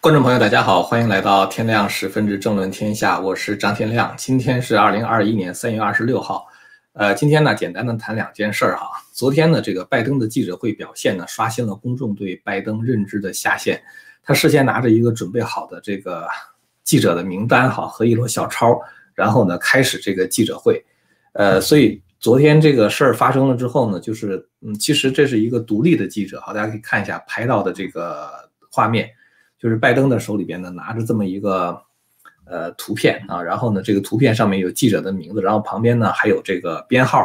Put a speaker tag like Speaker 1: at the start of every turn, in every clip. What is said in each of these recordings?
Speaker 1: 观众朋友，大家好，欢迎来到天亮十分之政论天下，我是张天亮。今天是二零二一年三月二十六号，呃，今天呢，简单的谈两件事儿哈。昨天呢，这个拜登的记者会表现呢，刷新了公众对拜登认知的下限。他事先拿着一个准备好的这个记者的名单哈和一摞小抄，然后呢，开始这个记者会。呃，所以昨天这个事儿发生了之后呢，就是嗯，其实这是一个独立的记者，好，大家可以看一下拍到的这个画面。就是拜登的手里边呢，拿着这么一个呃图片啊，然后呢，这个图片上面有记者的名字，然后旁边呢还有这个编号。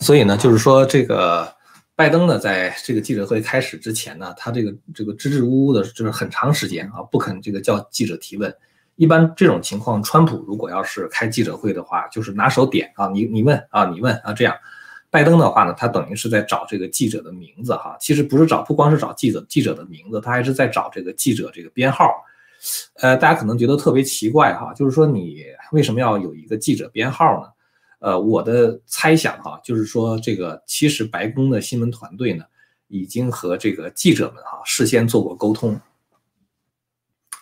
Speaker 1: 所以呢，就是说这个拜登呢，在这个记者会开始之前呢，他这个这个支支吾吾的，就是很长时间啊，不肯这个叫记者提问。一般这种情况，川普如果要是开记者会的话，就是拿手点啊，你你问啊，你问啊，这样。拜登的话呢，他等于是在找这个记者的名字哈，其实不是找，不光是找记者记者的名字，他还是在找这个记者这个编号。呃，大家可能觉得特别奇怪哈，就是说你为什么要有一个记者编号呢？呃，我的猜想哈，就是说这个其实白宫的新闻团队呢，已经和这个记者们哈事先做过沟通，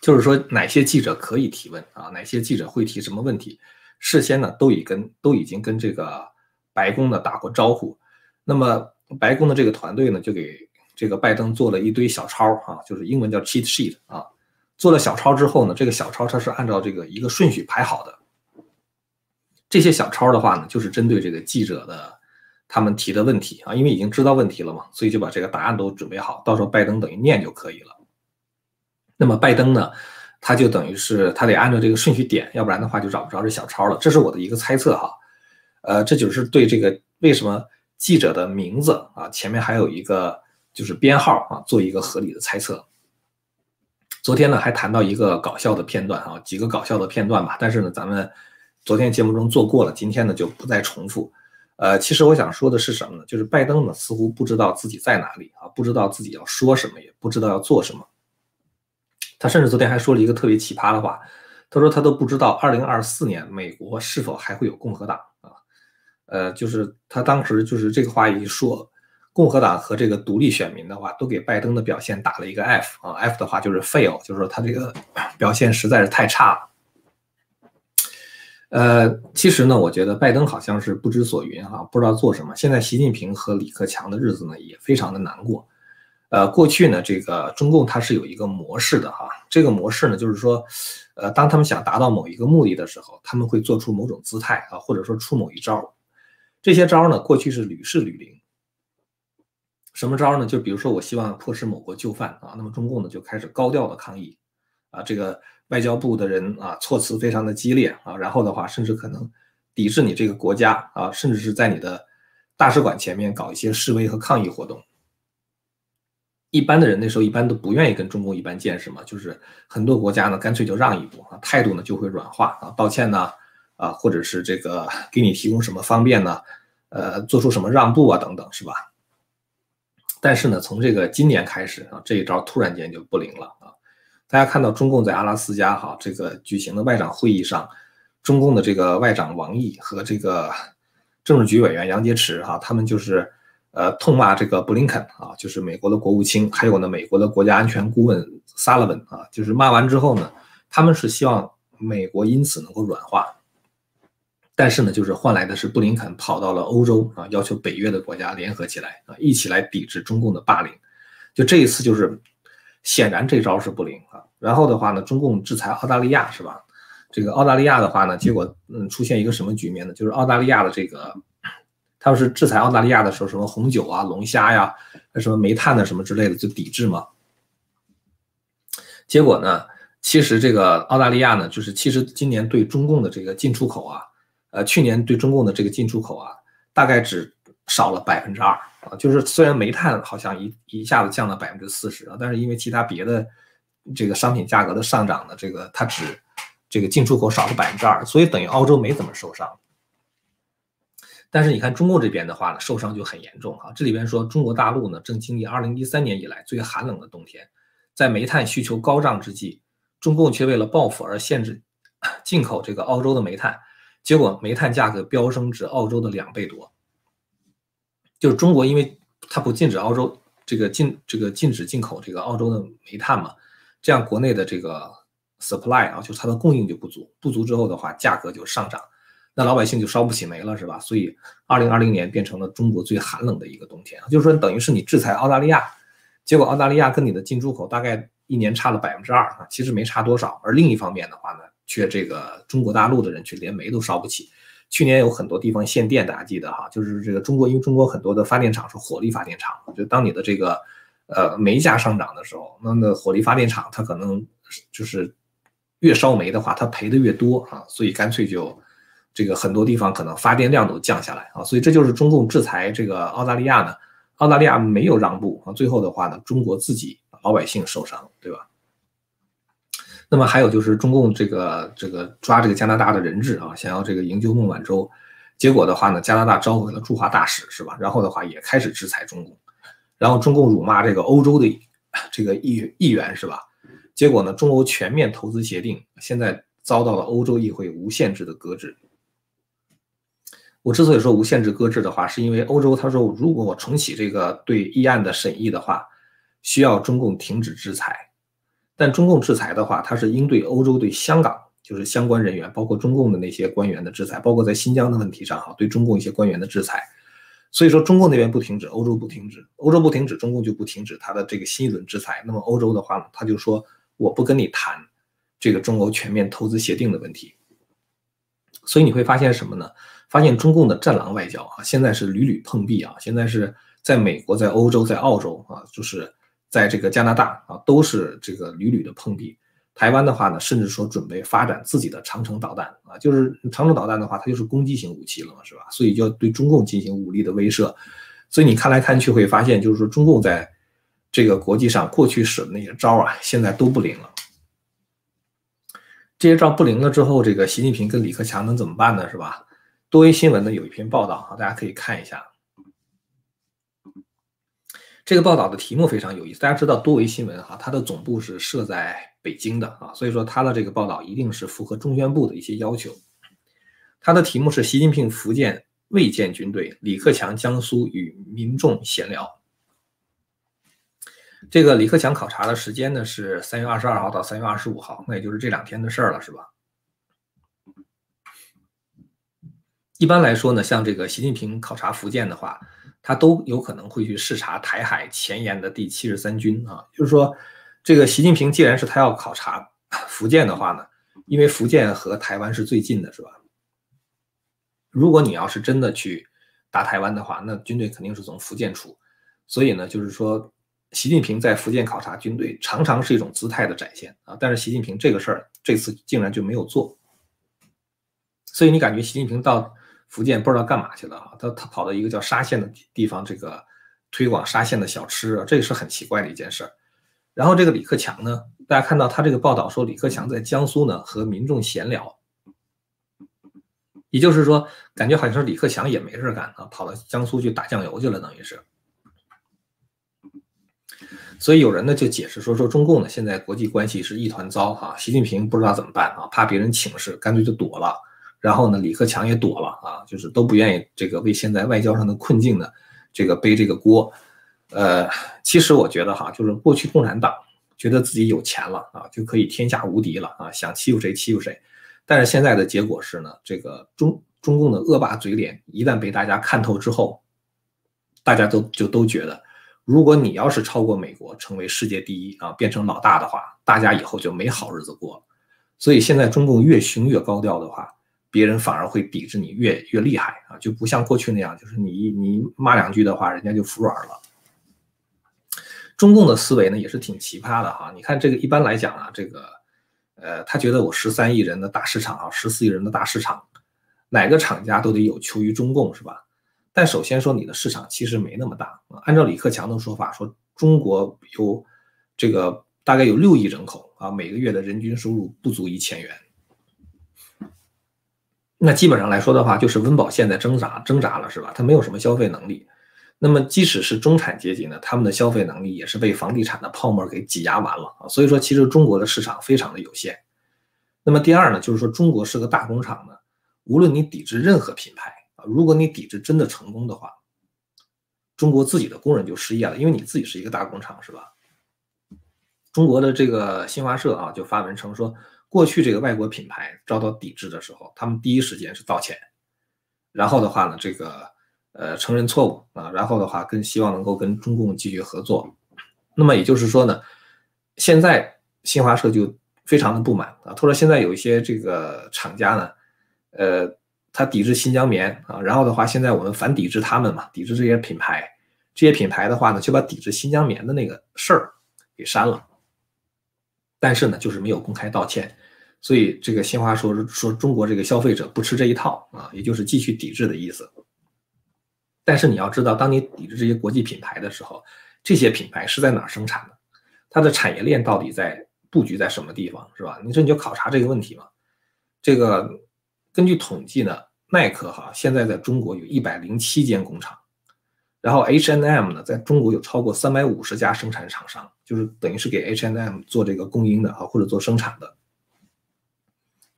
Speaker 1: 就是说哪些记者可以提问啊，哪些记者会提什么问题，事先呢都已跟都已经跟这个。白宫呢打过招呼，那么白宫的这个团队呢就给这个拜登做了一堆小抄啊，就是英文叫 cheat sheet 啊。做了小抄之后呢，这个小抄它是按照这个一个顺序排好的。这些小抄的话呢，就是针对这个记者的他们提的问题啊，因为已经知道问题了嘛，所以就把这个答案都准备好，到时候拜登等于念就可以了。那么拜登呢，他就等于是他得按照这个顺序点，要不然的话就找不着这小抄了。这是我的一个猜测哈。呃，这就是对这个为什么记者的名字啊前面还有一个就是编号啊，做一个合理的猜测。昨天呢还谈到一个搞笑的片段啊，几个搞笑的片段吧，但是呢咱们昨天节目中做过了，今天呢就不再重复。呃，其实我想说的是什么呢？就是拜登呢似乎不知道自己在哪里啊，不知道自己要说什么，也不知道要做什么。他甚至昨天还说了一个特别奇葩的话，他说他都不知道二零二四年美国是否还会有共和党。呃，就是他当时就是这个话一说，共和党和这个独立选民的话，都给拜登的表现打了一个 F 啊，F 的话就是 fail，就是说他这个 表现实在是太差了。呃，其实呢，我觉得拜登好像是不知所云哈，不知道做什么。现在习近平和李克强的日子呢，也非常的难过。呃，过去呢，这个中共它是有一个模式的哈，这个模式呢，就是说，呃，当他们想达到某一个目的的时候，他们会做出某种姿态啊，或者说出某一招。这些招呢，过去是屡试屡灵。什么招呢？就比如说，我希望迫使某国就范啊，那么中共呢就开始高调的抗议啊，这个外交部的人啊措辞非常的激烈啊，然后的话甚至可能抵制你这个国家啊，甚至是在你的大使馆前面搞一些示威和抗议活动。一般的人那时候一般都不愿意跟中共一般见识嘛，就是很多国家呢干脆就让一步啊，态度呢就会软化啊，道歉呢。啊或者是这个给你提供什么方便呢？呃，做出什么让步啊，等等，是吧？但是呢，从这个今年开始啊，这一招突然间就不灵了啊！大家看到中共在阿拉斯加哈这个举行的外长会议上，中共的这个外长王毅和这个政治局委员杨洁篪哈，他们就是呃痛骂这个布林肯啊，就是美国的国务卿，还有呢美国的国家安全顾问萨勒文啊，就是骂完之后呢，他们是希望美国因此能够软化。但是呢，就是换来的是布林肯跑到了欧洲啊，要求北约的国家联合起来啊，一起来抵制中共的霸凌。就这一次，就是显然这招是不灵啊。然后的话呢，中共制裁澳大利亚是吧？这个澳大利亚的话呢，结果嗯出现一个什么局面呢？就是澳大利亚的这个，他们是制裁澳大利亚的时候，什么红酒啊、龙虾呀、什么煤炭的什么之类的就抵制嘛。结果呢，其实这个澳大利亚呢，就是其实今年对中共的这个进出口啊。呃，去年对中共的这个进出口啊，大概只少了百分之二啊，就是虽然煤炭好像一一下子降了百分之四十啊，但是因为其他别的这个商品价格的上涨呢，这个它只这个进出口少了百分之二，所以等于澳洲没怎么受伤。但是你看中共这边的话呢，受伤就很严重啊。这里边说中国大陆呢正经历二零一三年以来最寒冷的冬天，在煤炭需求高涨之际，中共却为了报复而限制 进口这个澳洲的煤炭。结果煤炭价格飙升至澳洲的两倍多，就是中国，因为它不禁止澳洲这个禁这个禁止进口这个澳洲的煤炭嘛，这样国内的这个 supply 啊，就它的供应就不足，不足之后的话，价格就上涨，那老百姓就烧不起煤了，是吧？所以二零二零年变成了中国最寒冷的一个冬天，就是说等于是你制裁澳大利亚，结果澳大利亚跟你的进出口大概一年差了百分之二啊，其实没差多少，而另一方面的话呢，却这个中国大陆的人却连煤都烧不起。去年有很多地方限电，大家记得哈，就是这个中国，因为中国很多的发电厂是火力发电厂，就当你的这个呃煤价上涨的时候，那那火力发电厂它可能就是越烧煤的话，它赔的越多啊，所以干脆就这个很多地方可能发电量都降下来啊，所以这就是中共制裁这个澳大利亚呢，澳大利亚没有让步啊，最后的话呢，中国自己老百姓受伤，对吧？那么还有就是中共这个这个抓这个加拿大的人质啊，想要这个营救孟晚舟，结果的话呢，加拿大召回了驻华大使是吧？然后的话也开始制裁中共，然后中共辱骂这个欧洲的这个议议员是吧？结果呢，中欧全面投资协定现在遭到了欧洲议会无限制的搁置。我之所以说无限制搁置的话，是因为欧洲他说，如果我重启这个对议案的审议的话，需要中共停止制裁。但中共制裁的话，它是应对欧洲对香港就是相关人员，包括中共的那些官员的制裁，包括在新疆的问题上哈，对中共一些官员的制裁。所以说，中共那边不停止，欧洲不停止，欧洲不停止，中共就不停止它的这个新一轮制裁。那么欧洲的话呢，他就说我不跟你谈这个中欧全面投资协定的问题。所以你会发现什么呢？发现中共的战狼外交啊，现在是屡屡碰壁啊，现在是在美国、在欧洲、在澳洲啊，就是。在这个加拿大啊，都是这个屡屡的碰壁。台湾的话呢，甚至说准备发展自己的长城导弹啊，就是长城导弹的话，它就是攻击型武器了嘛，是吧？所以就要对中共进行武力的威慑。所以你看来看去会发现，就是说中共在这个国际上过去使的那些招啊，现在都不灵了。这些招不灵了之后，这个习近平跟李克强能怎么办呢？是吧？多维新闻呢有一篇报道啊，大家可以看一下。这个报道的题目非常有意思，大家知道多维新闻哈，它的总部是设在北京的啊，所以说它的这个报道一定是符合中宣部的一些要求。它的题目是习近平福建未建军队，李克强江苏与民众闲聊。这个李克强考察的时间呢是三月二十二号到三月二十五号，那也就是这两天的事儿了，是吧？一般来说呢，像这个习近平考察福建的话。他都有可能会去视察台海前沿的第七十三军啊，就是说，这个习近平既然是他要考察福建的话呢，因为福建和台湾是最近的，是吧？如果你要是真的去打台湾的话，那军队肯定是从福建出，所以呢，就是说，习近平在福建考察军队常常是一种姿态的展现啊，但是习近平这个事儿这次竟然就没有做，所以你感觉习近平到？福建不知道干嘛去了啊？他他跑到一个叫沙县的地方，这个推广沙县的小吃，这个是很奇怪的一件事儿。然后这个李克强呢，大家看到他这个报道说，李克强在江苏呢和民众闲聊，也就是说，感觉好像是李克强也没事干啊，跑到江苏去打酱油去了，等于是。所以有人呢就解释说，说中共呢现在国际关系是一团糟哈，习近平不知道怎么办啊，怕别人请示，干脆就躲了。然后呢，李克强也躲了啊，就是都不愿意这个为现在外交上的困境呢，这个背这个锅。呃，其实我觉得哈，就是过去共产党觉得自己有钱了啊，就可以天下无敌了啊，想欺负谁欺负谁。但是现在的结果是呢，这个中中共的恶霸嘴脸一旦被大家看透之后，大家都就都觉得，如果你要是超过美国，成为世界第一啊，变成老大的话，大家以后就没好日子过了。所以现在中共越凶越高调的话。别人反而会抵制你越越厉害啊，就不像过去那样，就是你你骂两句的话，人家就服软了。中共的思维呢也是挺奇葩的哈，你看这个一般来讲啊，这个呃，他觉得我十三亿人的大市场啊，十四亿人的大市场，哪个厂家都得有求于中共是吧？但首先说你的市场其实没那么大，按照李克强的说法说，中国有这个大概有六亿人口啊，每个月的人均收入不足一千元。那基本上来说的话，就是温饱线在挣扎挣扎了，是吧？它没有什么消费能力。那么即使是中产阶级呢，他们的消费能力也是被房地产的泡沫给挤压完了啊。所以说，其实中国的市场非常的有限。那么第二呢，就是说中国是个大工厂呢，无论你抵制任何品牌啊，如果你抵制真的成功的话，中国自己的工人就失业了，因为你自己是一个大工厂，是吧？中国的这个新华社啊，就发文称说，过去这个外国品牌遭到抵制的时候，他们第一时间是道歉，然后的话呢，这个呃承认错误啊，然后的话跟希望能够跟中共继续合作。那么也就是说呢，现在新华社就非常的不满啊，他说现在有一些这个厂家呢，呃，他抵制新疆棉啊，然后的话现在我们反抵制他们嘛，抵制这些品牌，这些品牌的话呢，就把抵制新疆棉的那个事儿给删了。但是呢，就是没有公开道歉，所以这个新华说说中国这个消费者不吃这一套啊，也就是继续抵制的意思。但是你要知道，当你抵制这些国际品牌的时候，这些品牌是在哪生产的？它的产业链到底在布局在什么地方，是吧？你说你就考察这个问题嘛。这个根据统计呢，耐克哈现在在中国有一百零七间工厂。然后 HNM 呢，在中国有超过三百五十家生产厂商，就是等于是给 HNM 做这个供应的啊，或者做生产的。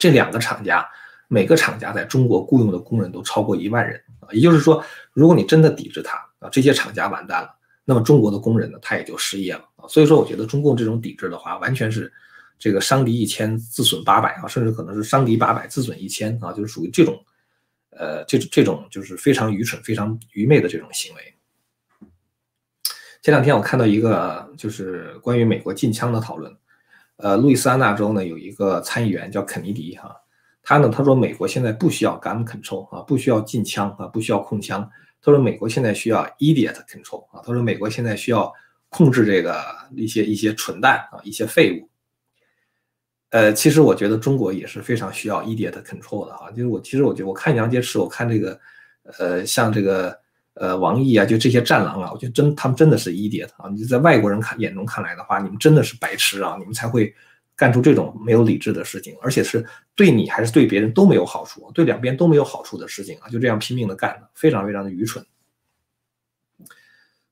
Speaker 1: 这两个厂家，每个厂家在中国雇佣的工人都超过一万人啊。也就是说，如果你真的抵制它啊，这些厂家完蛋了，那么中国的工人呢，他也就失业了啊。所以说，我觉得中共这种抵制的话，完全是这个伤敌一千，自损八百啊，甚至可能是伤敌八百，自损一千啊，就是属于这种，呃，这这种就是非常愚蠢、非常愚昧的这种行为。前两天我看到一个就是关于美国禁枪的讨论，呃，路易斯安那州呢有一个参议员叫肯尼迪哈，他呢他说美国现在不需要 gun control 啊，不需要禁枪啊，不需要控枪，他说美国现在需要 idiot control 啊，他说美国现在需要控制这个一些一些蠢蛋啊，一些废物。呃，其实我觉得中国也是非常需要 idiot control 的哈，就是我其实我觉得我看杨洁篪，我看这个呃像这个。呃，王毅啊，就这些战狼啊，我觉得真他们真的是一叠的啊！你在外国人看眼中看来的话，你们真的是白痴啊！你们才会干出这种没有理智的事情，而且是对你还是对别人都没有好处，对两边都没有好处的事情啊！就这样拼命的干，非常非常的愚蠢。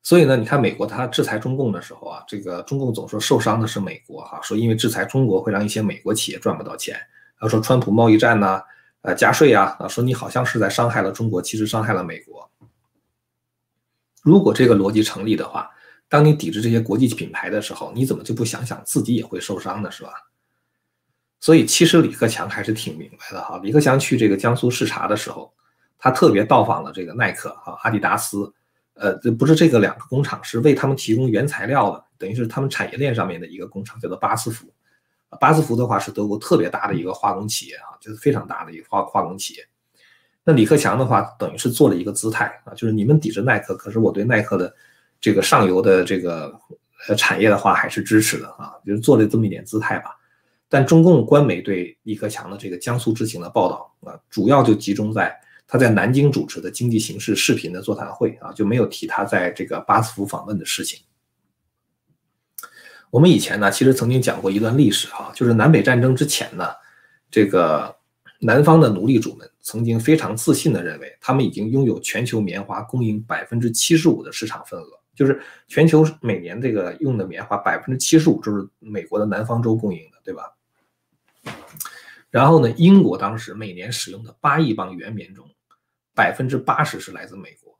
Speaker 1: 所以呢，你看美国他制裁中共的时候啊，这个中共总说受伤的是美国哈，说因为制裁中国会让一些美国企业赚不到钱，他说川普贸易战呢，呃加税啊，啊说你好像是在伤害了中国，其实伤害了美国。如果这个逻辑成立的话，当你抵制这些国际品牌的时候，你怎么就不想想自己也会受伤呢？是吧？所以其实李克强还是挺明白的哈。李克强去这个江苏视察的时候，他特别到访了这个耐克啊、阿迪达斯，呃，这不是这个两个工厂是为他们提供原材料的，等于是他们产业链上面的一个工厂，叫做巴斯夫。巴斯夫的话是德国特别大的一个化工企业啊，就是非常大的一个化化工企业。那李克强的话，等于是做了一个姿态啊，就是你们抵制耐克，可是我对耐克的这个上游的这个呃产业的话还是支持的啊，就是做了这么一点姿态吧。但中共官媒对李克强的这个江苏之行的报道啊，主要就集中在他在南京主持的经济形势视频的座谈会啊，就没有提他在这个巴斯夫访问的事情。我们以前呢，其实曾经讲过一段历史哈，就是南北战争之前呢，这个。南方的奴隶主们曾经非常自信地认为，他们已经拥有全球棉花供应百分之七十五的市场份额，就是全球每年这个用的棉花百分之七十五就是美国的南方州供应的，对吧？然后呢，英国当时每年使用的八亿磅原棉中，百分之八十是来自美国，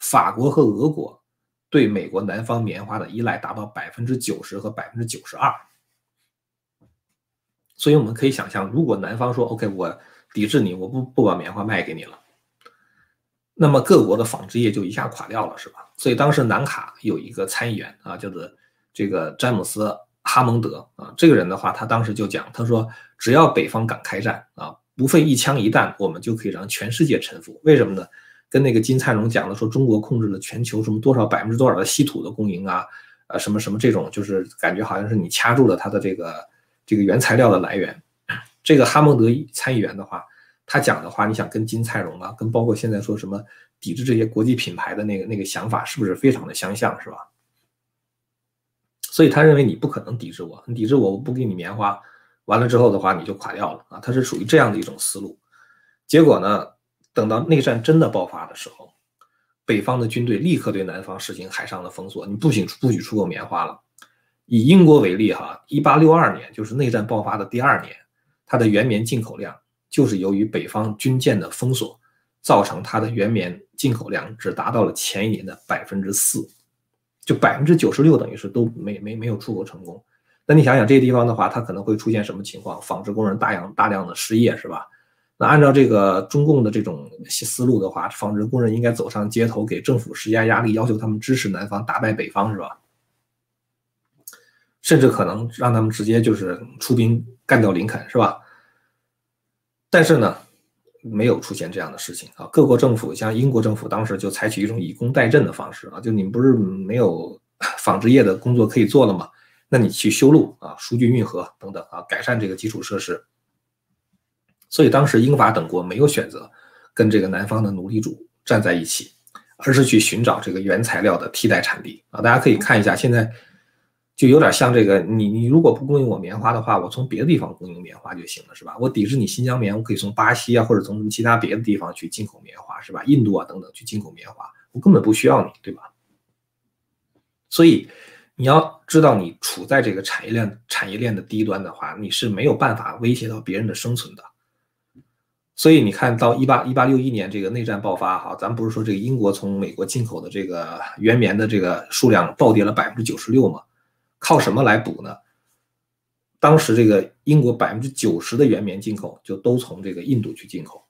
Speaker 1: 法国和俄国对美国南方棉花的依赖达到百分之九十和百分之九十二。所以我们可以想象，如果南方说 “OK，我抵制你，我不不把棉花卖给你了”，那么各国的纺织业就一下垮掉了，是吧？所以当时南卡有一个参议员啊，叫做这个詹姆斯·哈蒙德啊，这个人的话，他当时就讲，他说：“只要北方敢开战啊，不费一枪一弹，我们就可以让全世界臣服。为什么呢？跟那个金灿荣讲的说，中国控制了全球什么多少百分之多少的稀土的供应啊，呃，什么什么这种，就是感觉好像是你掐住了他的这个。”这个原材料的来源，这个哈蒙德参议员的话，他讲的话，你想跟金灿荣啊，跟包括现在说什么抵制这些国际品牌的那个那个想法，是不是非常的相像，是吧？所以他认为你不可能抵制我，你抵制我，我不给你棉花，完了之后的话，你就垮掉了啊！他是属于这样的一种思路。结果呢，等到内战真的爆发的时候，北方的军队立刻对南方实行海上的封锁，你不许不许出口棉花了。以英国为例，哈，一八六二年就是内战爆发的第二年，它的原棉进口量就是由于北方军舰的封锁，造成它的原棉进口量只达到了前一年的百分之四，就百分之九十六等于是都没没没有出口成功。那你想想这些地方的话，它可能会出现什么情况？纺织工人大量大量的失业是吧？那按照这个中共的这种思路的话，纺织工人应该走上街头，给政府施加压力，要求他们支持南方打败北方是吧？甚至可能让他们直接就是出兵干掉林肯是吧？但是呢？没有出现这样的事情啊！各国政府像英国政府当时就采取一种以工代赈的方式啊，就你们不是没有 纺织业的工作可以做了吗？那你去修路啊、疏浚运河等等啊，改善这个基础设施。所以当时英法等国没有选择跟这个南方的奴隶主站在一起，而是去寻找这个原材料的替代产地啊！大家可以看一下现在。就有点像这个，你你如果不供应我棉花的话，我从别的地方供应棉花就行了，是吧？我抵制你新疆棉，我可以从巴西啊，或者从什么其他别的地方去进口棉花，是吧？印度啊等等去进口棉花，我根本不需要你，对吧？所以你要知道，你处在这个产业链产业链的低端的话，你是没有办法威胁到别人的生存的。所以你看到一八一八六一年这个内战爆发，哈，咱不是说这个英国从美国进口的这个原棉的这个数量暴跌了百分之九十六吗？靠什么来补呢？当时这个英国百分之九十的原棉进口就都从这个印度去进口，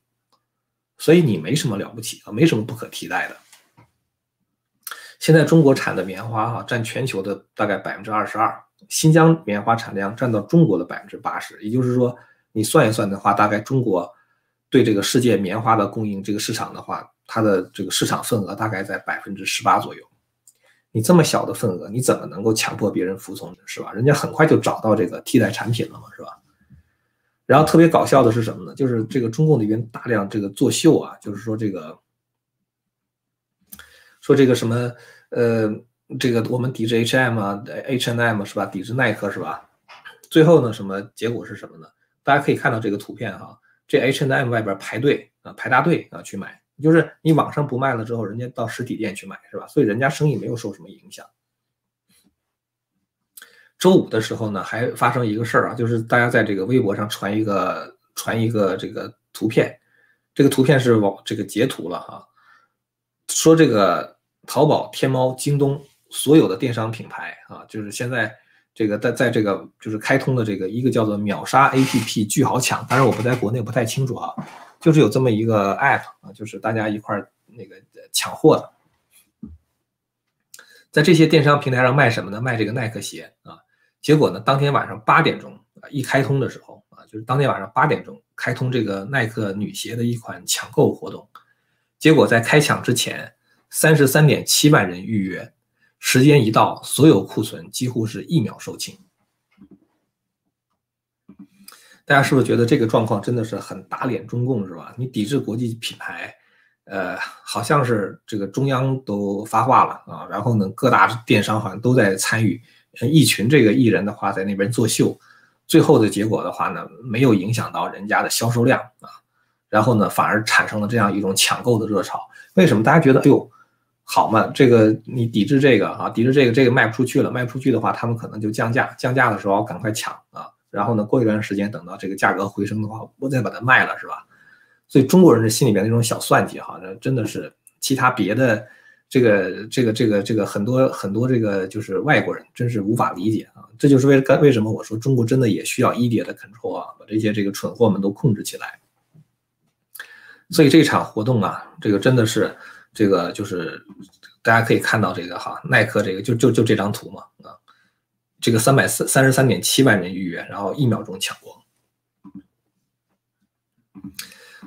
Speaker 1: 所以你没什么了不起啊，没什么不可替代的。现在中国产的棉花哈占全球的大概百分之二十二，新疆棉花产量占到中国的百分之八十，也就是说你算一算的话，大概中国对这个世界棉花的供应这个市场的话，它的这个市场份额大概在百分之十八左右。你这么小的份额，你怎么能够强迫别人服从，是吧？人家很快就找到这个替代产品了嘛，是吧？然后特别搞笑的是什么呢？就是这个中共那边大量这个作秀啊，就是说这个，说这个什么，呃，这个我们抵制 H&M 啊，H&M 是吧？抵制耐克是吧？最后呢，什么结果是什么呢？大家可以看到这个图片哈，这 H&M 外边排队啊，排大队啊去买。就是你网上不卖了之后，人家到实体店去买，是吧？所以人家生意没有受什么影响。周五的时候呢，还发生一个事儿啊，就是大家在这个微博上传一个传一个这个图片，这个图片是往这个截图了哈，说这个淘宝、天猫、京东所有的电商品牌啊，就是现在这个在在这个就是开通的这个一个叫做秒杀 APP 巨好抢，当然我不在国内不太清楚啊。就是有这么一个 app 啊，就是大家一块儿那个抢货的，在这些电商平台上卖什么呢？卖这个耐克鞋啊。结果呢，当天晚上八点钟啊，一开通的时候啊，就是当天晚上八点钟开通这个耐克女鞋的一款抢购活动。结果在开抢之前，三十三点七万人预约，时间一到，所有库存几乎是一秒售罄。大家是不是觉得这个状况真的是很打脸中共是吧？你抵制国际品牌，呃，好像是这个中央都发话了啊，然后呢，各大电商好像都在参与，一群这个艺人的话在那边作秀，最后的结果的话呢，没有影响到人家的销售量啊，然后呢，反而产生了这样一种抢购的热潮。为什么大家觉得哎呦好嘛？这个你抵制这个啊，抵制这个这个卖不出去了，卖不出去的话，他们可能就降价，降价的时候赶快抢啊。然后呢，过一段时间，等到这个价格回升的话，我再把它卖了，是吧？所以中国人的心里面那种小算计，哈，那真的是其他别的这个这个这个这个很多很多这个就是外国人真是无法理解啊！这就是为为什么我说中国真的也需要一点的 control 啊，把这些这个蠢货们都控制起来。所以这场活动啊，这个真的是这个就是大家可以看到这个哈，耐克这个就就就这张图嘛啊。这个三百三三十三点七万人预约，然后一秒钟抢光，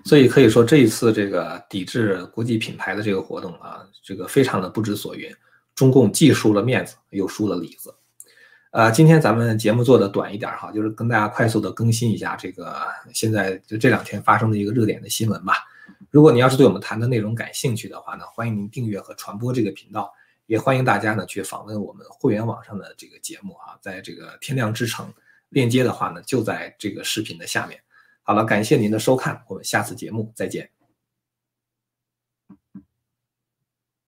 Speaker 1: 所以可以说这一次这个抵制国际品牌的这个活动啊，这个非常的不知所云。中共既输了面子，又输了里子。呃，今天咱们节目做的短一点哈，就是跟大家快速的更新一下这个现在就这两天发生的一个热点的新闻吧。如果你要是对我们谈的内容感兴趣的话呢，欢迎您订阅和传播这个频道。也欢迎大家呢去访问我们会员网上的这个节目啊，在这个天亮之城链接的话呢，就在这个视频的下面。好了，感谢您的收看，我们下次节目再见。